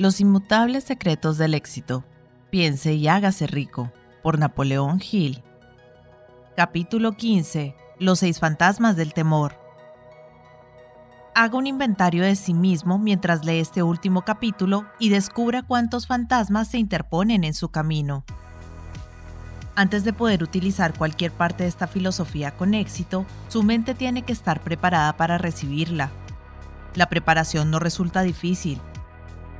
Los inmutables secretos del éxito. Piense y hágase rico. Por Napoleón Hill. Capítulo 15. Los seis fantasmas del temor. Haga un inventario de sí mismo mientras lee este último capítulo y descubra cuántos fantasmas se interponen en su camino. Antes de poder utilizar cualquier parte de esta filosofía con éxito, su mente tiene que estar preparada para recibirla. La preparación no resulta difícil,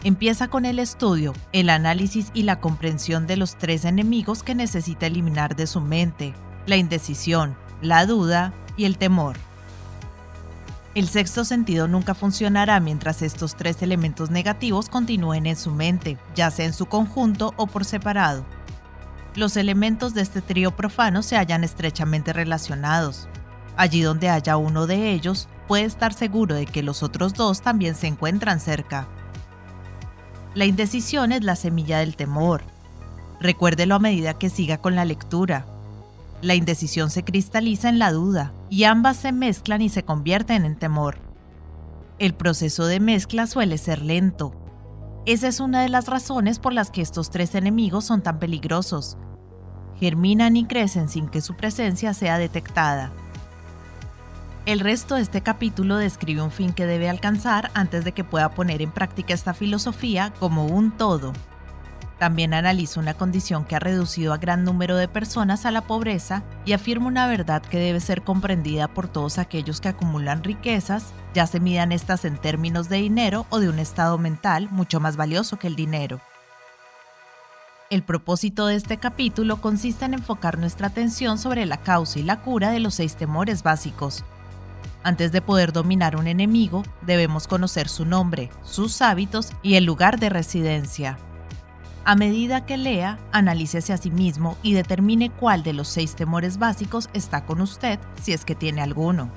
Empieza con el estudio, el análisis y la comprensión de los tres enemigos que necesita eliminar de su mente, la indecisión, la duda y el temor. El sexto sentido nunca funcionará mientras estos tres elementos negativos continúen en su mente, ya sea en su conjunto o por separado. Los elementos de este trío profano se hallan estrechamente relacionados. Allí donde haya uno de ellos, puede estar seguro de que los otros dos también se encuentran cerca. La indecisión es la semilla del temor. Recuérdelo a medida que siga con la lectura. La indecisión se cristaliza en la duda y ambas se mezclan y se convierten en temor. El proceso de mezcla suele ser lento. Esa es una de las razones por las que estos tres enemigos son tan peligrosos. Germinan y crecen sin que su presencia sea detectada. El resto de este capítulo describe un fin que debe alcanzar antes de que pueda poner en práctica esta filosofía como un todo. También analiza una condición que ha reducido a gran número de personas a la pobreza y afirma una verdad que debe ser comprendida por todos aquellos que acumulan riquezas, ya se midan estas en términos de dinero o de un estado mental mucho más valioso que el dinero. El propósito de este capítulo consiste en enfocar nuestra atención sobre la causa y la cura de los seis temores básicos, antes de poder dominar un enemigo, debemos conocer su nombre, sus hábitos y el lugar de residencia. A medida que lea, analícese a sí mismo y determine cuál de los seis temores básicos está con usted, si es que tiene alguno.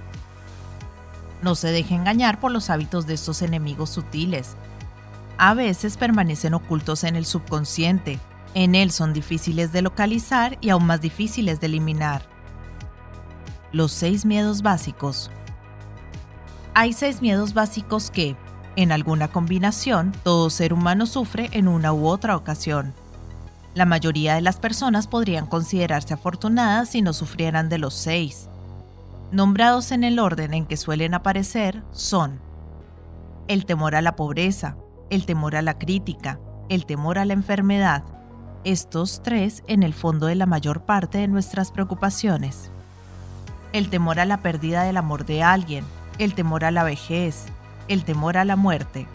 No se deje engañar por los hábitos de estos enemigos sutiles. A veces permanecen ocultos en el subconsciente. En él son difíciles de localizar y aún más difíciles de eliminar. Los seis miedos básicos hay seis miedos básicos que, en alguna combinación, todo ser humano sufre en una u otra ocasión. La mayoría de las personas podrían considerarse afortunadas si no sufrieran de los seis. Nombrados en el orden en que suelen aparecer son el temor a la pobreza, el temor a la crítica, el temor a la enfermedad. Estos tres en el fondo de la mayor parte de nuestras preocupaciones. El temor a la pérdida del amor de alguien, el temor a la vejez, el temor a la muerte.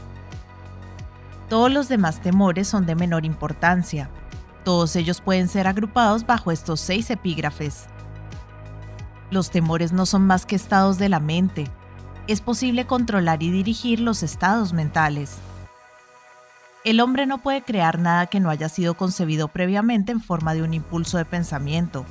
Todos los demás temores son de menor importancia. Todos ellos pueden ser agrupados bajo estos seis epígrafes. Los temores no son más que estados de la mente. Es posible controlar y dirigir los estados mentales. El hombre no puede crear nada que no haya sido concebido previamente en forma de un impulso de pensamiento.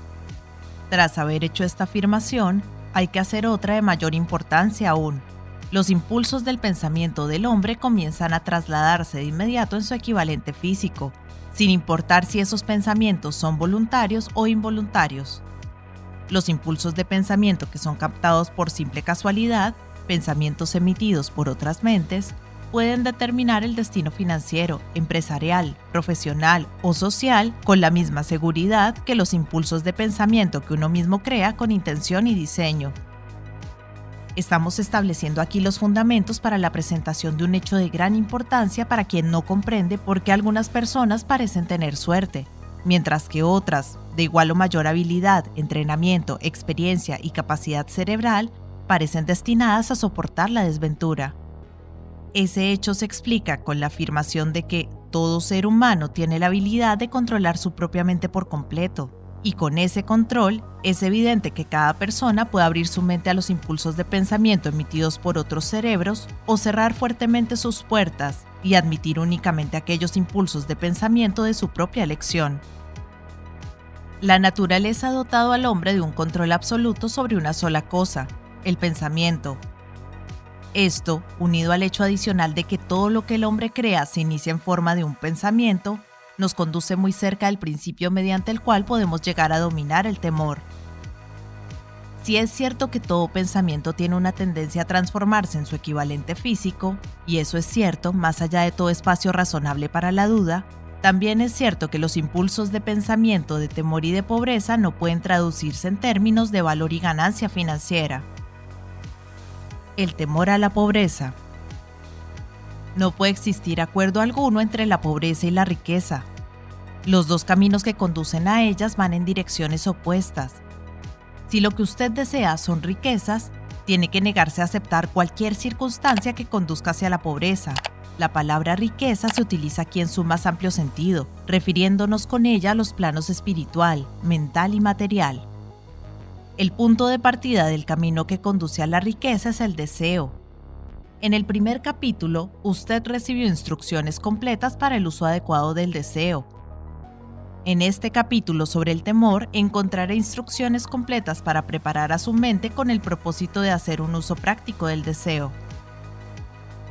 Tras haber hecho esta afirmación, hay que hacer otra de mayor importancia aún. Los impulsos del pensamiento del hombre comienzan a trasladarse de inmediato en su equivalente físico, sin importar si esos pensamientos son voluntarios o involuntarios. Los impulsos de pensamiento que son captados por simple casualidad, pensamientos emitidos por otras mentes, pueden determinar el destino financiero, empresarial, profesional o social con la misma seguridad que los impulsos de pensamiento que uno mismo crea con intención y diseño. Estamos estableciendo aquí los fundamentos para la presentación de un hecho de gran importancia para quien no comprende por qué algunas personas parecen tener suerte, mientras que otras, de igual o mayor habilidad, entrenamiento, experiencia y capacidad cerebral, parecen destinadas a soportar la desventura. Ese hecho se explica con la afirmación de que todo ser humano tiene la habilidad de controlar su propia mente por completo, y con ese control es evidente que cada persona puede abrir su mente a los impulsos de pensamiento emitidos por otros cerebros o cerrar fuertemente sus puertas y admitir únicamente aquellos impulsos de pensamiento de su propia elección. La naturaleza ha dotado al hombre de un control absoluto sobre una sola cosa, el pensamiento, esto, unido al hecho adicional de que todo lo que el hombre crea se inicia en forma de un pensamiento, nos conduce muy cerca del principio mediante el cual podemos llegar a dominar el temor. Si es cierto que todo pensamiento tiene una tendencia a transformarse en su equivalente físico, y eso es cierto más allá de todo espacio razonable para la duda, también es cierto que los impulsos de pensamiento de temor y de pobreza no pueden traducirse en términos de valor y ganancia financiera. El temor a la pobreza. No puede existir acuerdo alguno entre la pobreza y la riqueza. Los dos caminos que conducen a ellas van en direcciones opuestas si lo que usted desea son riquezas, tiene que negarse a aceptar cualquier circunstancia que conduzca hacia la pobreza. La palabra riqueza se utiliza aquí en su más amplio sentido, refiriéndonos con ella a los planos espiritual, mental y material. El punto de partida del camino que conduce a la riqueza es el deseo. En el primer capítulo, usted recibió instrucciones completas para el uso adecuado del deseo, en este capítulo sobre el temor encontrará instrucciones completas para preparar a su mente con el propósito de hacer un uso práctico del deseo.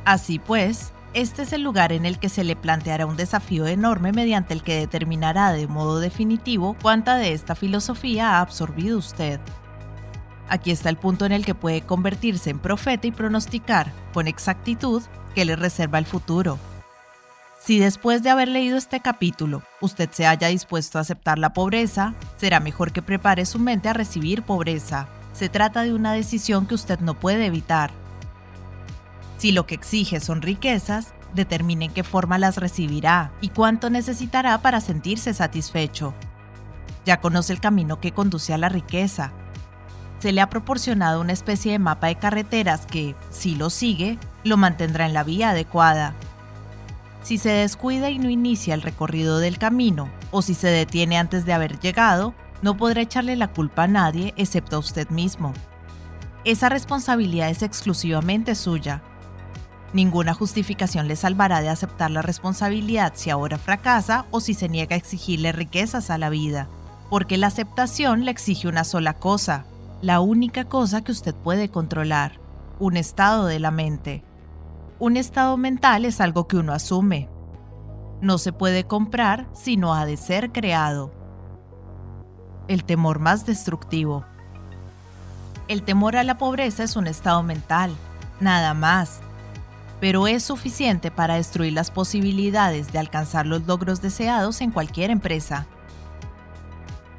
Así pues, este es el lugar en el que se le planteará un desafío enorme mediante el que determinará de modo definitivo cuánta de esta filosofía ha absorbido usted. Aquí está el punto en el que puede convertirse en profeta y pronosticar, con exactitud, qué le reserva el futuro. Si después de haber leído este capítulo usted se haya dispuesto a aceptar la pobreza, será mejor que prepare su mente a recibir pobreza. Se trata de una decisión que usted no puede evitar. Si lo que exige son riquezas, determine qué forma las recibirá y cuánto necesitará para sentirse satisfecho. Ya conoce el camino que conduce a la riqueza. Se le ha proporcionado una especie de mapa de carreteras que, si lo sigue, lo mantendrá en la vía adecuada si se descuida y no inicia el recorrido del camino, o si se detiene antes de haber llegado, no podrá echarle la culpa a nadie excepto a usted mismo. Esa responsabilidad es exclusivamente suya. Ninguna justificación le salvará de aceptar la responsabilidad si ahora fracasa o si se niega a exigirle riquezas a la vida, porque la aceptación le exige una sola cosa, la única cosa que usted puede controlar, un estado de la mente. Un estado mental es algo que uno asume. No se puede comprar, sino ha de ser creado. El temor más destructivo. El temor a la pobreza es un estado mental, nada más, pero es suficiente para destruir las posibilidades de alcanzar los logros deseados en cualquier empresa.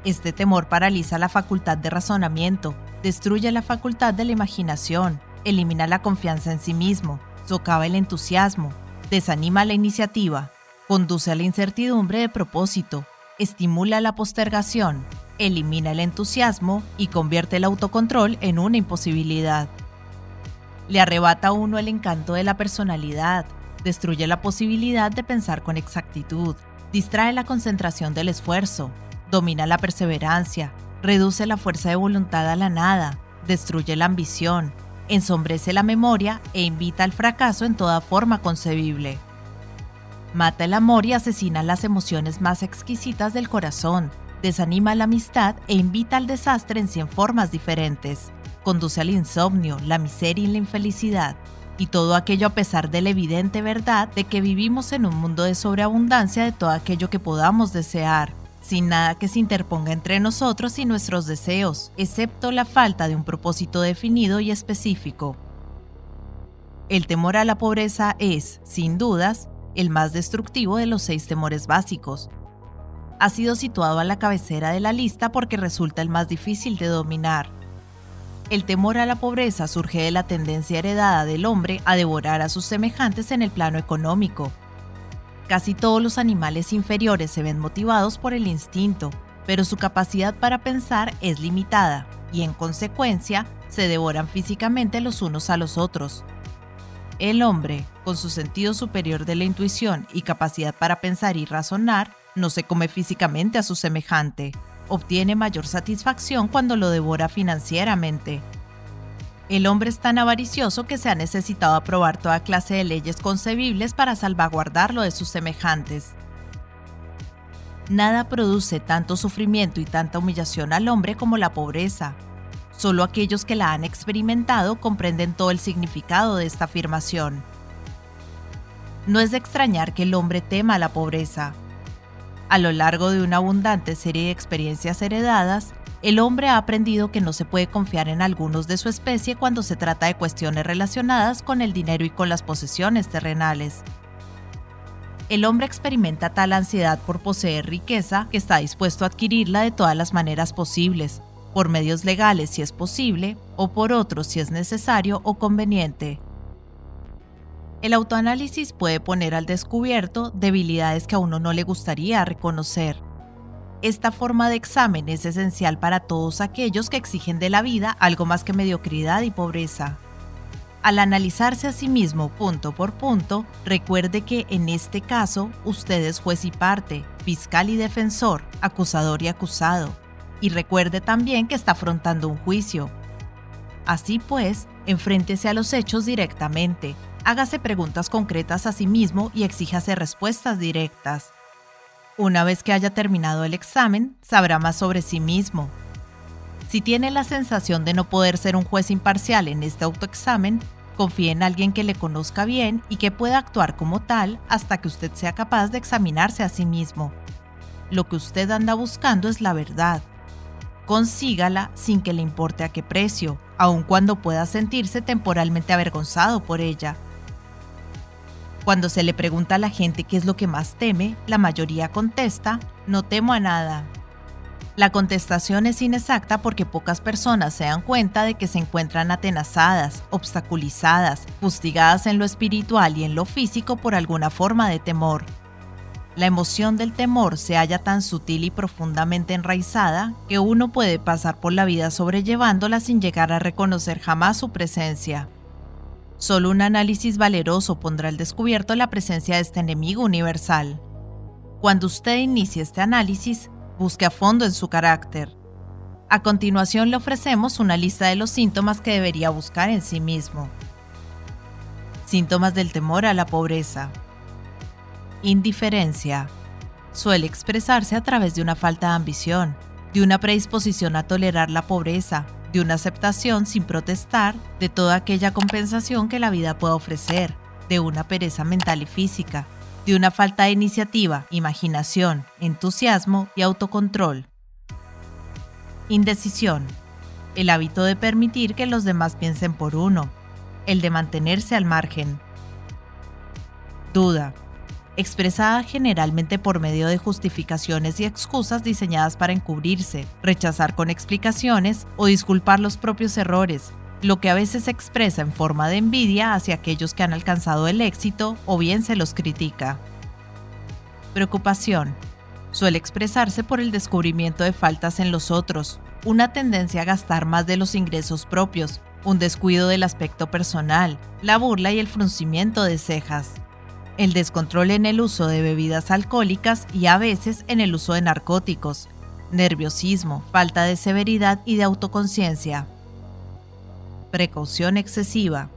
Este temor paraliza la facultad de razonamiento, destruye la facultad de la imaginación, elimina la confianza en sí mismo, socava el entusiasmo, desanima la iniciativa, conduce a la incertidumbre de propósito, estimula la postergación, elimina el entusiasmo y convierte el autocontrol en una imposibilidad. Le arrebata a uno el encanto de la personalidad, destruye la posibilidad de pensar con exactitud, distrae la concentración del esfuerzo, domina la perseverancia, reduce la fuerza de voluntad a la nada, destruye la ambición, ensombrece la memoria e invita al fracaso en toda forma concebible. Mata el amor y asesina las emociones más exquisitas del corazón, desanima la amistad e invita al desastre en cien formas diferentes. Conduce al insomnio, la miseria y la infelicidad. Y todo aquello a pesar de la evidente verdad de que vivimos en un mundo de sobreabundancia de todo aquello que podamos desear, sin nada que se interponga entre nosotros y nuestros deseos, excepto la falta de un propósito definido y específico. El temor a la pobreza es, sin dudas, el más destructivo de los seis temores básicos. Ha sido situado a la cabecera de la lista porque resulta el más difícil de dominar. El temor a la pobreza surge de la tendencia heredada del hombre a devorar a sus semejantes en el plano económico, Casi todos los animales inferiores se ven motivados por el instinto, pero su capacidad para pensar es limitada y en consecuencia se devoran físicamente los unos a los otros. El hombre, con su sentido superior de la intuición y capacidad para pensar y razonar, no se come físicamente a su semejante, obtiene mayor satisfacción cuando lo devora financieramente. El hombre es tan avaricioso que se ha necesitado aprobar toda clase de leyes concebibles para salvaguardarlo de sus semejantes. Nada produce tanto sufrimiento y tanta humillación al hombre como la pobreza. Solo aquellos que la han experimentado comprenden todo el significado de esta afirmación. No es de extrañar que el hombre tema la pobreza. A lo largo de una abundante serie de experiencias heredadas, el hombre ha aprendido que no se puede confiar en algunos de su especie cuando se trata de cuestiones relacionadas con el dinero y con las posesiones terrenales. El hombre experimenta tal ansiedad por poseer riqueza que está dispuesto a adquirirla de todas las maneras posibles, por medios legales si es posible, o por otros si es necesario o conveniente. El autoanálisis puede poner al descubierto debilidades que a uno no le gustaría reconocer. Esta forma de examen es esencial para todos aquellos que exigen de la vida algo más que mediocridad y pobreza. Al analizarse a sí mismo punto por punto, recuerde que en este caso usted es juez y parte, fiscal y defensor, acusador y acusado. Y recuerde también que está afrontando un juicio. Así pues, enfréntese a los hechos directamente, hágase preguntas concretas a sí mismo y exíjase respuestas directas. Una vez que haya terminado el examen, sabrá más sobre sí mismo. Si tiene la sensación de no poder ser un juez imparcial en este autoexamen, confíe en alguien que le conozca bien y que pueda actuar como tal hasta que usted sea capaz de examinarse a sí mismo. Lo que usted anda buscando es la verdad. Consígala sin que le importe a qué precio, aun cuando pueda sentirse temporalmente avergonzado por ella. Cuando se le pregunta a la gente qué es lo que más teme, la mayoría contesta, no temo a nada. La contestación es inexacta porque pocas personas se dan cuenta de que se encuentran atenazadas, obstaculizadas, fustigadas en lo espiritual y en lo físico por alguna forma de temor. La emoción del temor se halla tan sutil y profundamente enraizada que uno puede pasar por la vida sobrellevándola sin llegar a reconocer jamás su presencia. Solo un análisis valeroso pondrá al descubierto la presencia de este enemigo universal. Cuando usted inicie este análisis, busque a fondo en su carácter. A continuación le ofrecemos una lista de los síntomas que debería buscar en sí mismo. Síntomas del temor a la pobreza. Indiferencia. Suele expresarse a través de una falta de ambición, de una predisposición a tolerar la pobreza, de una aceptación sin protestar de toda aquella compensación que la vida pueda ofrecer, de una pereza mental y física, de una falta de iniciativa, imaginación, entusiasmo y autocontrol. Indecisión. El hábito de permitir que los demás piensen por uno, el de mantenerse al margen. Duda expresada generalmente por medio de justificaciones y excusas diseñadas para encubrirse, rechazar con explicaciones o disculpar los propios errores, lo que a veces se expresa en forma de envidia hacia aquellos que han alcanzado el éxito o bien se los critica. Preocupación. Suele expresarse por el descubrimiento de faltas en los otros, una tendencia a gastar más de los ingresos propios, un descuido del aspecto personal, la burla y el fruncimiento de cejas el descontrol en el uso de bebidas alcohólicas y a veces en el uso de narcóticos, nerviosismo, falta de severidad y de autoconciencia. Precaución excesiva.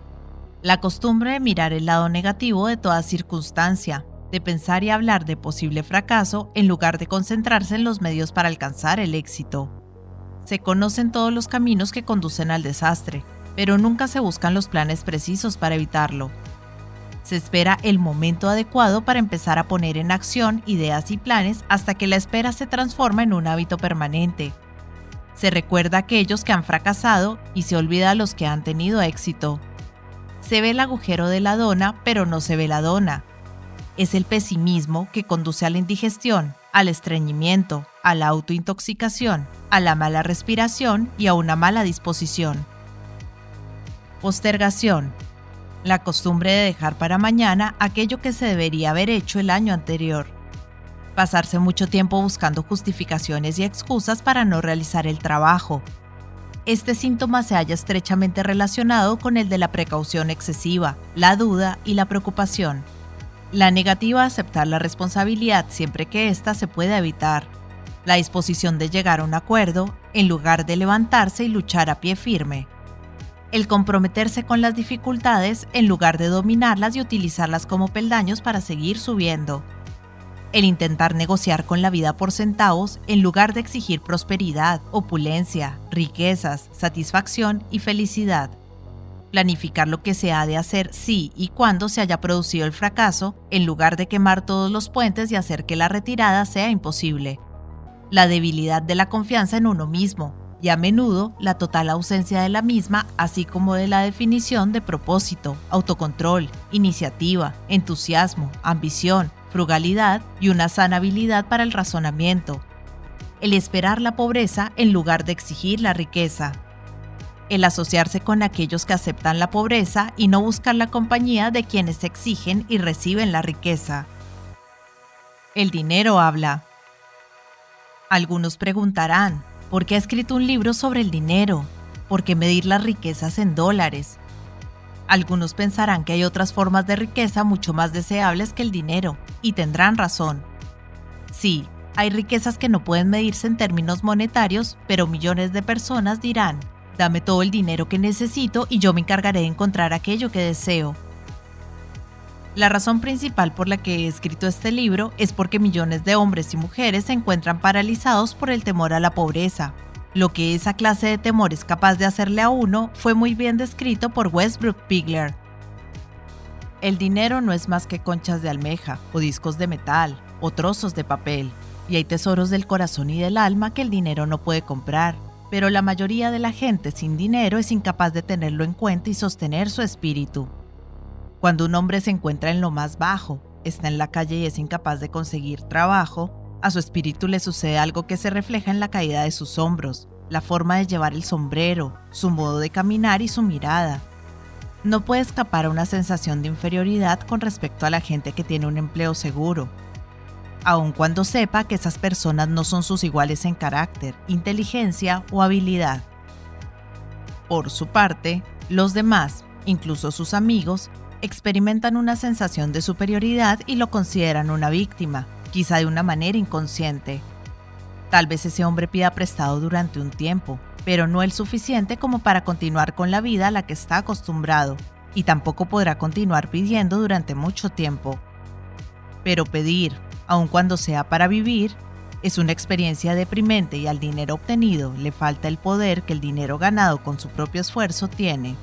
La costumbre de mirar el lado negativo de toda circunstancia, de pensar y hablar de posible fracaso en lugar de concentrarse en los medios para alcanzar el éxito. Se conocen todos los caminos que conducen al desastre, pero nunca se buscan los planes precisos para evitarlo. Se espera el momento adecuado para empezar a poner en acción ideas y planes hasta que la espera se transforma en un hábito permanente. Se recuerda a aquellos que han fracasado y se olvida a los que han tenido éxito. Se ve el agujero de la dona, pero no se ve la dona. Es el pesimismo que conduce a la indigestión, al estreñimiento, a la autointoxicación, a la mala respiración y a una mala disposición. Postergación la costumbre de dejar para mañana aquello que se debería haber hecho el año anterior. Pasarse mucho tiempo buscando justificaciones y excusas para no realizar el trabajo. Este síntoma se halla estrechamente relacionado con el de la precaución excesiva, la duda y la preocupación. La negativa a aceptar la responsabilidad siempre que ésta se pueda evitar. La disposición de llegar a un acuerdo en lugar de levantarse y luchar a pie firme el comprometerse con las dificultades en lugar de dominarlas y utilizarlas como peldaños para seguir subiendo, el intentar negociar con la vida por centavos en lugar de exigir prosperidad, opulencia, riquezas, satisfacción y felicidad, planificar lo que se ha de hacer si y cuando se haya producido el fracaso, en lugar de quemar todos los puentes y hacer que la retirada sea imposible, la debilidad de la confianza en uno mismo y a menudo la total ausencia de la misma, así como de la definición de propósito, autocontrol, iniciativa, entusiasmo, ambición, frugalidad y una sana habilidad para el razonamiento. El esperar la pobreza en lugar de exigir la riqueza. El asociarse con aquellos que aceptan la pobreza y no buscar la compañía de quienes exigen y reciben la riqueza. El dinero habla. Algunos preguntarán, ¿por qué ha escrito un libro sobre el dinero? ¿Por qué medir las riquezas en dólares? Algunos pensarán que hay otras formas de riqueza mucho más deseables que el dinero, y tendrán razón. Sí, hay riquezas que no pueden medirse en términos monetarios, pero millones de personas dirán, dame todo el dinero que necesito y yo me encargaré de encontrar aquello que deseo. La razón principal por la que he escrito este libro es porque millones de hombres y mujeres se encuentran paralizados por el temor a la pobreza. Lo que esa clase de temor es capaz de hacerle a uno fue muy bien descrito por Westbrook Pigler. El dinero no es más que conchas de almeja, o discos de metal, o trozos de papel, y hay tesoros del corazón y del alma que el dinero no puede comprar, pero la mayoría de la gente sin dinero es incapaz de tenerlo en cuenta y sostener su espíritu. Cuando un hombre se encuentra en lo más bajo, está en la calle y es incapaz de conseguir trabajo, a su espíritu le sucede algo que se refleja en la caída de sus hombros, la forma de llevar el sombrero, su modo de caminar y su mirada. No puede escapar a una sensación de inferioridad con respecto a la gente que tiene un empleo seguro, aun cuando sepa que esas personas no son sus iguales en carácter, inteligencia o habilidad. Por su parte, los demás, incluso sus amigos, experimentan una sensación de superioridad y lo consideran una víctima, quizá de una manera inconsciente. Tal vez ese hombre pida prestado durante un tiempo, pero no el suficiente como para continuar con la vida a la que está acostumbrado, y tampoco podrá continuar pidiendo durante mucho tiempo. Pero pedir, aun cuando sea para vivir, es una experiencia deprimente y al dinero obtenido le falta el poder que el dinero ganado con su propio esfuerzo tiene.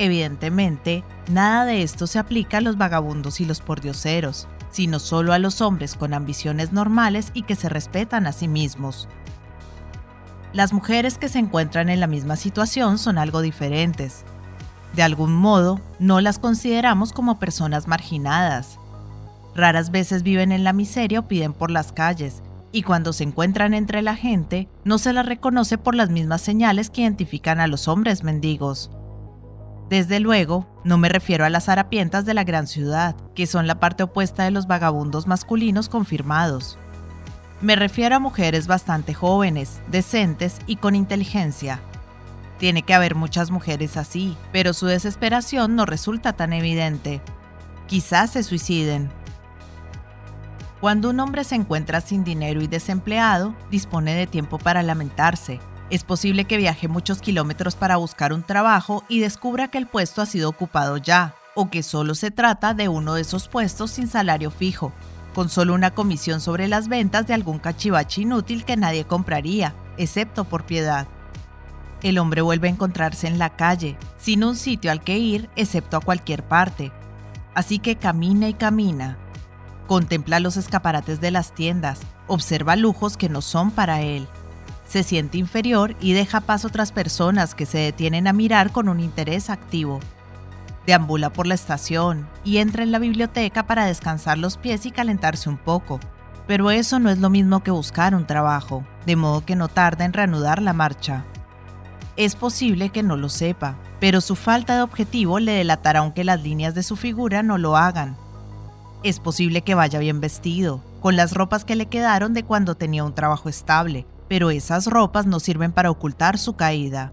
Evidentemente, nada de esto se aplica a los vagabundos y los pordioseros, sino solo a los hombres con ambiciones normales y que se respetan a sí mismos. Las mujeres que se encuentran en la misma situación son algo diferentes. De algún modo, no las consideramos como personas marginadas. Raras veces viven en la miseria o piden por las calles, y cuando se encuentran entre la gente, no se las reconoce por las mismas señales que identifican a los hombres mendigos. Desde luego, no me refiero a las harapientas de la gran ciudad, que son la parte opuesta de los vagabundos masculinos confirmados. Me refiero a mujeres bastante jóvenes, decentes y con inteligencia. Tiene que haber muchas mujeres así, pero su desesperación no resulta tan evidente. Quizás se suiciden. Cuando un hombre se encuentra sin dinero y desempleado, dispone de tiempo para lamentarse, es posible que viaje muchos kilómetros para buscar un trabajo y descubra que el puesto ha sido ocupado ya, o que solo se trata de uno de esos puestos sin salario fijo, con solo una comisión sobre las ventas de algún cachivache inútil que nadie compraría, excepto por piedad. El hombre vuelve a encontrarse en la calle, sin un sitio al que ir, excepto a cualquier parte. Así que camina y camina. Contempla los escaparates de las tiendas, observa lujos que no son para él se siente inferior y deja paso otras personas que se detienen a mirar con un interés activo. Deambula por la estación y entra en la biblioteca para descansar los pies y calentarse un poco. Pero eso no es lo mismo que buscar un trabajo, de modo que no tarda en reanudar la marcha. Es posible que no lo sepa, pero su falta de objetivo le delatará aunque las líneas de su figura no lo hagan. Es posible que vaya bien vestido, con las ropas que le quedaron de cuando tenía un trabajo estable, pero esas ropas no sirven para ocultar su caída.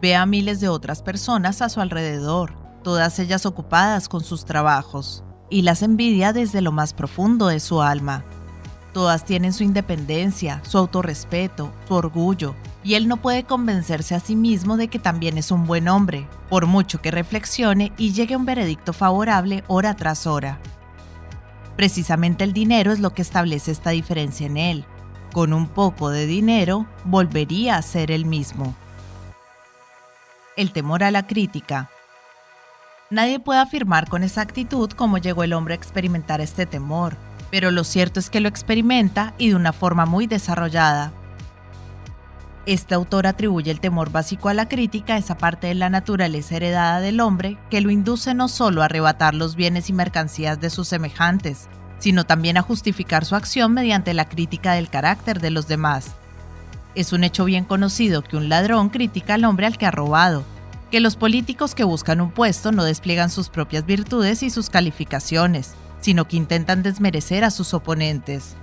Ve a miles de otras personas a su alrededor, todas ellas ocupadas con sus trabajos, y las envidia desde lo más profundo de su alma. Todas tienen su independencia, su autorrespeto, su orgullo, y él no puede convencerse a sí mismo de que también es un buen hombre, por mucho que reflexione y llegue a un veredicto favorable hora tras hora. Precisamente el dinero es lo que establece esta diferencia en él, con un poco de dinero volvería a ser el mismo. El temor a la crítica. Nadie puede afirmar con exactitud cómo llegó el hombre a experimentar este temor, pero lo cierto es que lo experimenta y de una forma muy desarrollada. Este autor atribuye el temor básico a la crítica esa parte de la naturaleza heredada del hombre que lo induce no solo a arrebatar los bienes y mercancías de sus semejantes, sino también a justificar su acción mediante la crítica del carácter de los demás. Es un hecho bien conocido que un ladrón critica al hombre al que ha robado, que los políticos que buscan un puesto no despliegan sus propias virtudes y sus calificaciones, sino que intentan desmerecer a sus oponentes.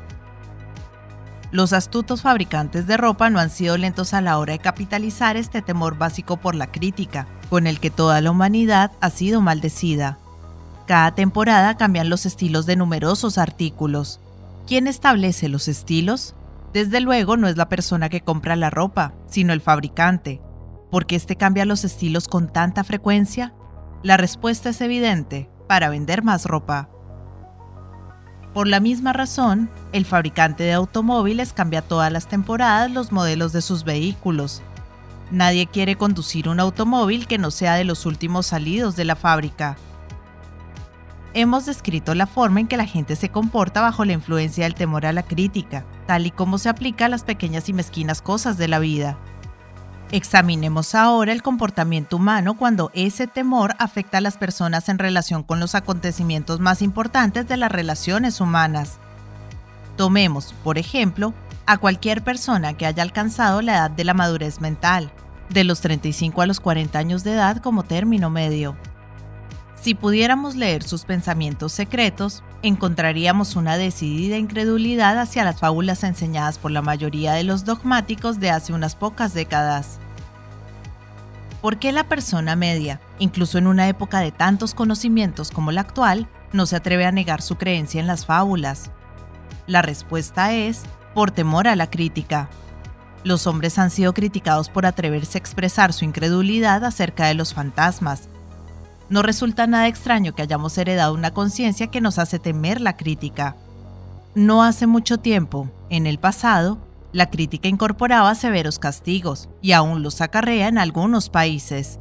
Los astutos fabricantes de ropa no han sido lentos a la hora de capitalizar este temor básico por la crítica, con el que toda la humanidad ha sido maldecida. Cada temporada cambian los estilos de numerosos artículos. ¿Quién establece los estilos? Desde luego no es la persona que compra la ropa, sino el fabricante. ¿Por qué este cambia los estilos con tanta frecuencia? La respuesta es evidente, para vender más ropa. Por la misma razón, el fabricante de automóviles cambia todas las temporadas los modelos de sus vehículos. Nadie quiere conducir un automóvil que no sea de los últimos salidos de la fábrica. Hemos descrito la forma en que la gente se comporta bajo la influencia del temor a la crítica, tal y como se aplica a las pequeñas y mezquinas cosas de la vida. Examinemos ahora el comportamiento humano cuando ese temor afecta a las personas en relación con los acontecimientos más importantes de las relaciones humanas. Tomemos, por ejemplo, a cualquier persona que haya alcanzado la edad de la madurez mental, de los 35 a los 40 años de edad como término medio. Si pudiéramos leer sus pensamientos secretos, encontraríamos una decidida incredulidad hacia las fábulas enseñadas por la mayoría de los dogmáticos de hace unas pocas décadas. ¿Por qué la persona media, incluso en una época de tantos conocimientos como la actual, no se atreve a negar su creencia en las fábulas? La respuesta es, por temor a la crítica. Los hombres han sido criticados por atreverse a expresar su incredulidad acerca de los fantasmas, no resulta nada extraño que hayamos heredado una conciencia que nos hace temer la crítica. No hace mucho tiempo, en el pasado, la crítica incorporaba severos castigos y aún los acarrea en algunos países.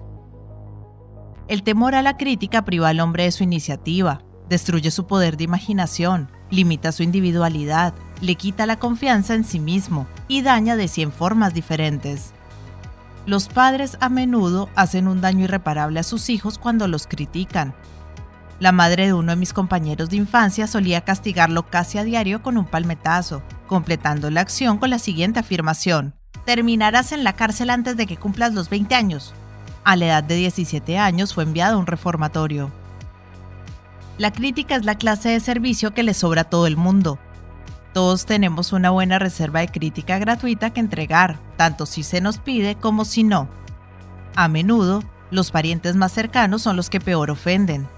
El temor a la crítica priva al hombre de su iniciativa, destruye su poder de imaginación, limita su individualidad, le quita la confianza en sí mismo y daña de cien formas diferentes. Los padres a menudo hacen un daño irreparable a sus hijos cuando los critican. La madre de uno de mis compañeros de infancia solía castigarlo casi a diario con un palmetazo, completando la acción con la siguiente afirmación. Terminarás en la cárcel antes de que cumplas los 20 años. A la edad de 17 años fue enviado a un reformatorio. La crítica es la clase de servicio que le sobra a todo el mundo, todos tenemos una buena reserva de crítica gratuita que entregar, tanto si se nos pide como si no. A menudo, los parientes más cercanos son los que peor ofenden.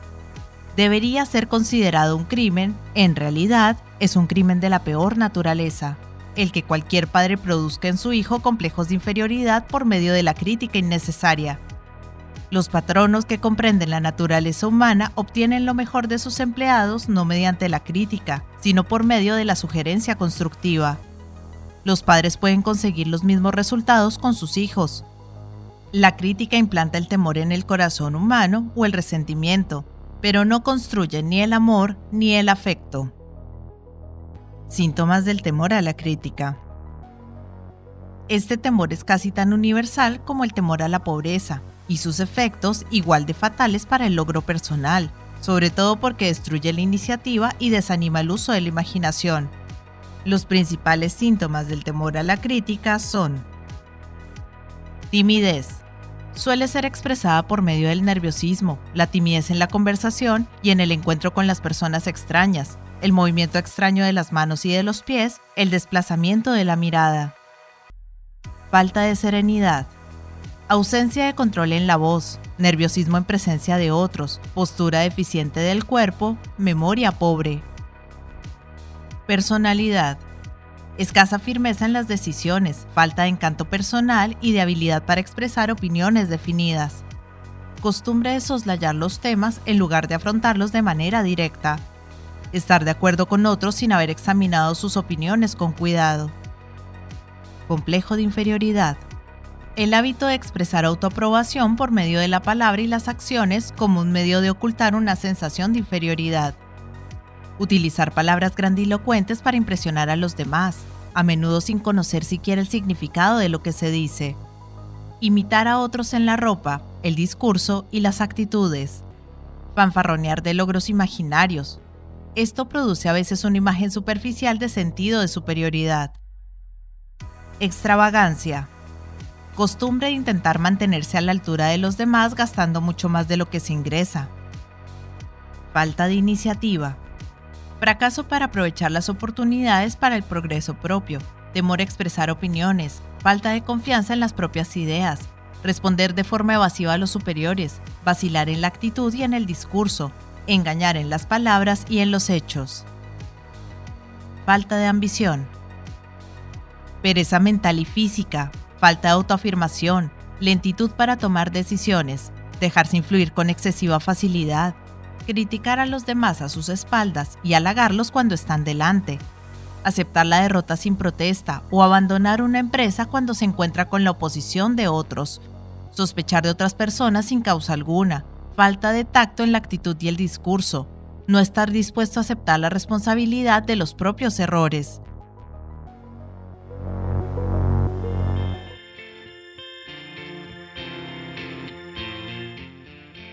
Debería ser considerado un crimen, en realidad es un crimen de la peor naturaleza, el que cualquier padre produzca en su hijo complejos de inferioridad por medio de la crítica innecesaria, los patronos que comprenden la naturaleza humana obtienen lo mejor de sus empleados no mediante la crítica, sino por medio de la sugerencia constructiva. Los padres pueden conseguir los mismos resultados con sus hijos. La crítica implanta el temor en el corazón humano o el resentimiento, pero no construye ni el amor ni el afecto. Síntomas del temor a la crítica. Este temor es casi tan universal como el temor a la pobreza, y sus efectos igual de fatales para el logro personal, sobre todo porque destruye la iniciativa y desanima el uso de la imaginación. Los principales síntomas del temor a la crítica son timidez. Suele ser expresada por medio del nerviosismo, la timidez en la conversación y en el encuentro con las personas extrañas, el movimiento extraño de las manos y de los pies, el desplazamiento de la mirada. Falta de serenidad ausencia de control en la voz, nerviosismo en presencia de otros, postura deficiente del cuerpo, memoria pobre. Personalidad. Escasa firmeza en las decisiones, falta de encanto personal y de habilidad para expresar opiniones definidas. Costumbre de soslayar los temas en lugar de afrontarlos de manera directa. Estar de acuerdo con otros sin haber examinado sus opiniones con cuidado. Complejo de inferioridad el hábito de expresar autoaprobación por medio de la palabra y las acciones como un medio de ocultar una sensación de inferioridad. Utilizar palabras grandilocuentes para impresionar a los demás, a menudo sin conocer siquiera el significado de lo que se dice. Imitar a otros en la ropa, el discurso y las actitudes. Fanfarronear de logros imaginarios. Esto produce a veces una imagen superficial de sentido de superioridad. Extravagancia. Costumbre de intentar mantenerse a la altura de los demás gastando mucho más de lo que se ingresa. Falta de iniciativa. Fracaso para aprovechar las oportunidades para el progreso propio. Temor a expresar opiniones. Falta de confianza en las propias ideas. Responder de forma evasiva a los superiores. Vacilar en la actitud y en el discurso. Engañar en las palabras y en los hechos. Falta de ambición. Pereza mental y física. Falta de autoafirmación. Lentitud para tomar decisiones. Dejarse influir con excesiva facilidad criticar a los demás a sus espaldas y halagarlos cuando están delante, aceptar la derrota sin protesta o abandonar una empresa cuando se encuentra con la oposición de otros, sospechar de otras personas sin causa alguna, falta de tacto en la actitud y el discurso, no estar dispuesto a aceptar la responsabilidad de los propios errores.